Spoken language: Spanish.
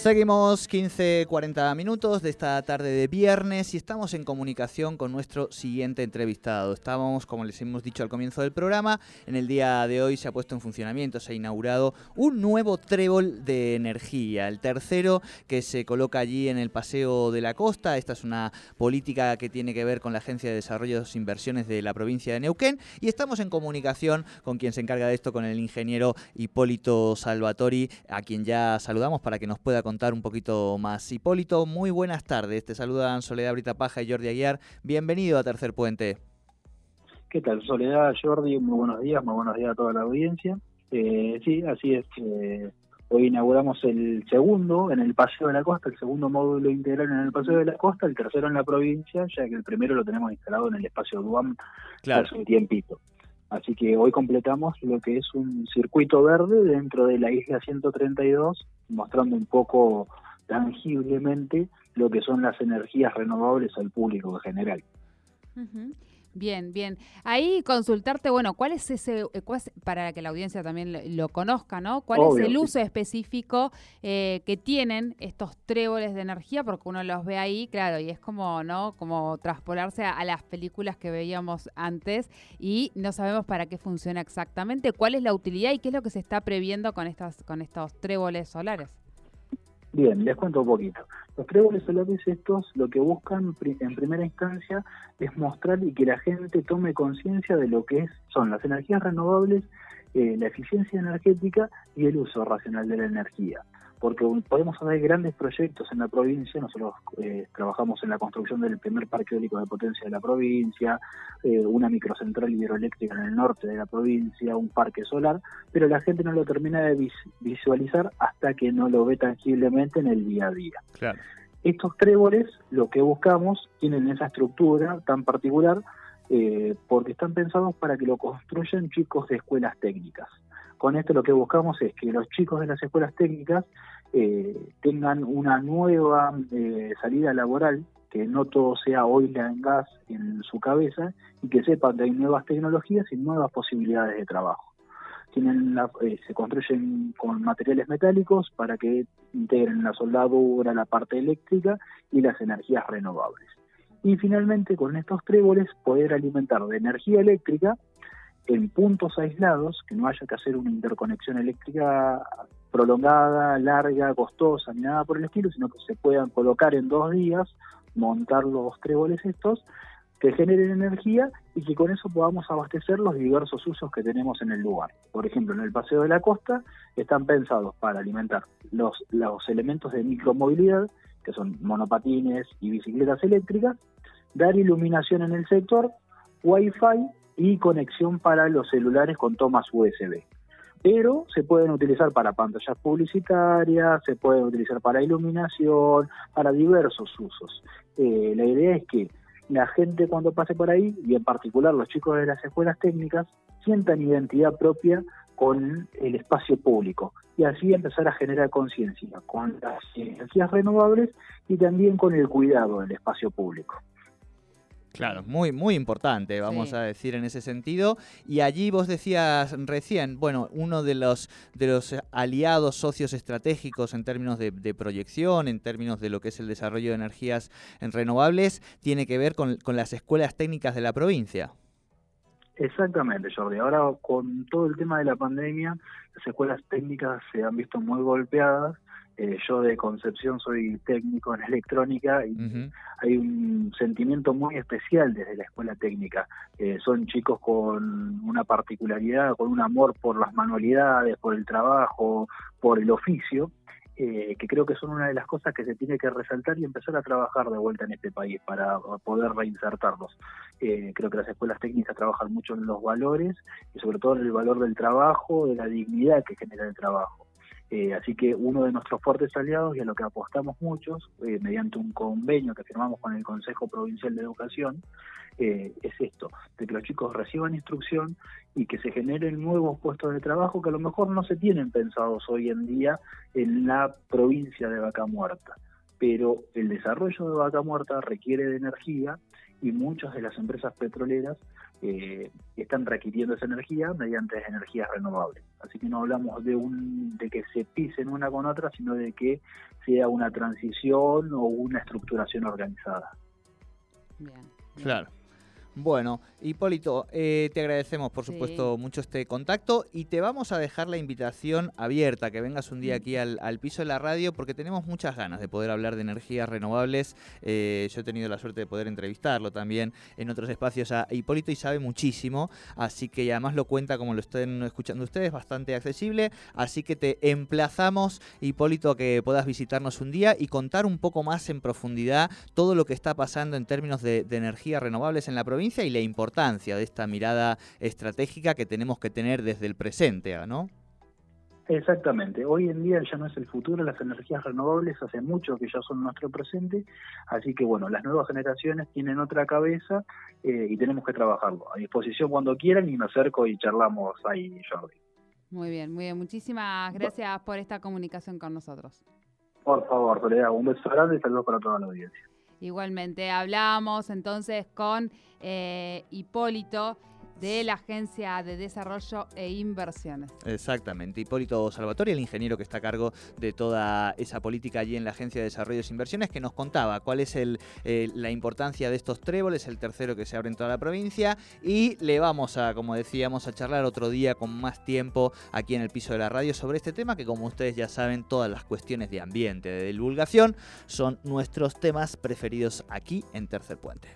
Seguimos 15-40 minutos de esta tarde de viernes y estamos en comunicación con nuestro siguiente entrevistado. Estábamos, como les hemos dicho al comienzo del programa, en el día de hoy se ha puesto en funcionamiento, se ha inaugurado un nuevo trébol de energía, el tercero que se coloca allí en el Paseo de la Costa. Esta es una política que tiene que ver con la Agencia de Desarrollo de Inversiones de la provincia de Neuquén y estamos en comunicación con quien se encarga de esto, con el ingeniero Hipólito Salvatori, a quien ya saludamos para que nos pueda contar un poquito más. Hipólito, muy buenas tardes. Te saludan Soledad Brita Paja y Jordi Aguiar. Bienvenido a Tercer Puente. ¿Qué tal, Soledad, Jordi? Muy buenos días, muy buenos días a toda la audiencia. Eh, sí, así es. hoy inauguramos el segundo en el Paseo de la Costa, el segundo módulo integral en el Paseo de la Costa, el tercero en la provincia, ya que el primero lo tenemos instalado en el espacio Duam claro. hace un tiempito. Así que hoy completamos lo que es un circuito verde dentro de la isla 132, mostrando un poco tangiblemente lo que son las energías renovables al público en general. Bien, bien. Ahí consultarte, bueno, ¿cuál es ese, eh, para que la audiencia también lo, conozca, ¿no? ¿Cuál es el uso específico eh, que tienen estos tréboles de energía? Porque uno los ve ahí, claro, y es como, ¿no? Como traspolarse a, las películas que veíamos antes y no sabemos para qué funciona exactamente, cuál es la utilidad y qué es lo que se está previendo con, estas, con estos tréboles solares. Bien, les cuento un poquito. Los tréboles solares estos lo que buscan en primera instancia es mostrar y que la gente tome conciencia de lo que es, son las energías renovables, eh, la eficiencia energética y el uso racional de la energía porque podemos hacer grandes proyectos en la provincia, nosotros eh, trabajamos en la construcción del primer parque eólico de potencia de la provincia, eh, una microcentral hidroeléctrica en el norte de la provincia, un parque solar, pero la gente no lo termina de visualizar hasta que no lo ve tangiblemente en el día a día. Estos tréboles, lo que buscamos, tienen esa estructura tan particular eh, porque están pensados para que lo construyan chicos de escuelas técnicas. Con esto lo que buscamos es que los chicos de las escuelas técnicas eh, tengan una nueva eh, salida laboral, que no todo sea oil and gas en su cabeza y que sepan que hay nuevas tecnologías y nuevas posibilidades de trabajo. Tienen eh, se construyen con materiales metálicos para que integren la soldadura, la parte eléctrica y las energías renovables. Y finalmente con estos tréboles poder alimentar de energía eléctrica en puntos aislados, que no haya que hacer una interconexión eléctrica prolongada, larga, costosa, ni nada por el estilo, sino que se puedan colocar en dos días, montar los tréboles estos, que generen energía y que con eso podamos abastecer los diversos usos que tenemos en el lugar. Por ejemplo, en el Paseo de la Costa están pensados para alimentar los, los elementos de micromovilidad, que son monopatines y bicicletas eléctricas, dar iluminación en el sector, Wi-Fi y conexión para los celulares con tomas USB. Pero se pueden utilizar para pantallas publicitarias, se pueden utilizar para iluminación, para diversos usos. Eh, la idea es que la gente cuando pase por ahí, y en particular los chicos de las escuelas técnicas, sientan identidad propia con el espacio público y así empezar a generar conciencia con las energías renovables y también con el cuidado del espacio público. Claro, muy, muy importante, vamos a decir en ese sentido. Y allí vos decías recién, bueno, uno de los, de los aliados socios estratégicos en términos de, proyección, en términos de lo que es el desarrollo de energías renovables, tiene que ver con, con las escuelas técnicas de la provincia. Exactamente, Jordi. Ahora con todo el tema de la pandemia, las escuelas técnicas se han visto muy golpeadas eh, yo de Concepción soy técnico en electrónica y hay un sentimiento muy especial desde la escuela técnica. Eh, son chicos con una particularidad, con un amor por las manualidades, por el trabajo, por el oficio, eh, que creo que son una de las cosas que se tiene que resaltar y empezar a trabajar de vuelta en este país para poder reinsertarlos. creo que las escuelas técnicas trabajan mucho en los valores y sobre todo en el valor del trabajo, de la dignidad que genera el trabajo. Eh, así que uno de nuestros fuertes aliados y a lo que apostamos muchos, eh, mediante un convenio que firmamos con el Consejo Provincial de Educación, eh, es esto, de que los chicos reciban instrucción y que se generen nuevos puestos de trabajo que a lo mejor no se tienen pensados hoy en día en la provincia de Vaca Muerta. Pero el desarrollo de Vaca Muerta requiere de energía y muchas de las empresas petroleras eh, están requiriendo esa energía mediante energías renovables. Así que no hablamos de, un, de que se pisen una con otra, sino de que sea una transición o una estructuración organizada. bien. Claro. Bueno, Hipólito, eh, te agradecemos por supuesto mucho este contacto y te vamos a dejar la invitación abierta, que vengas un día aquí al, piso de la radio, porque tenemos muchas ganas de poder hablar de energías renovables. Eh, yo he tenido la suerte de poder entrevistarlo también en otros espacios a Hipólito y sabe muchísimo, así que además lo cuenta como lo estén escuchando ustedes, bastante accesible, así que te emplazamos, Hipólito, a que puedas visitarnos un día y contar un poco más en profundidad todo lo que está pasando en términos de, de energías renovables en la provincia y la importancia de esta mirada estratégica que tenemos que tener desde el presente, ¿no? Exactamente. Hoy en día ya no es el futuro, las energías renovables hace mucho que ya son nuestro presente, así que bueno, las nuevas generaciones tienen otra cabeza eh, y tenemos que trabajarlo. A disposición cuando quieran y me acerco y charlamos ahí, Jordi. Muy bien, muy bien. Muchísimas gracias por esta comunicación con nosotros. Por favor, Soledad, un beso grande y saludos para toda la audiencia. Igualmente, hablamos entonces con eh, Hipólito de la Agencia de Desarrollo e Inversiones. Exactamente. Hipólito Salvatore, el ingeniero que está a cargo de toda esa política allí en la Agencia de Desarrollo e Inversiones, que nos contaba cuál es eh, la importancia de estos tréboles, el tercero que se abre en toda la provincia. Y le vamos a, como decíamos, a charlar otro día con más tiempo aquí en el piso de la radio sobre este tema, que como ustedes ya saben, todas las cuestiones de ambiente, de divulgación, son nuestros temas preferidos aquí en Tercer Puente.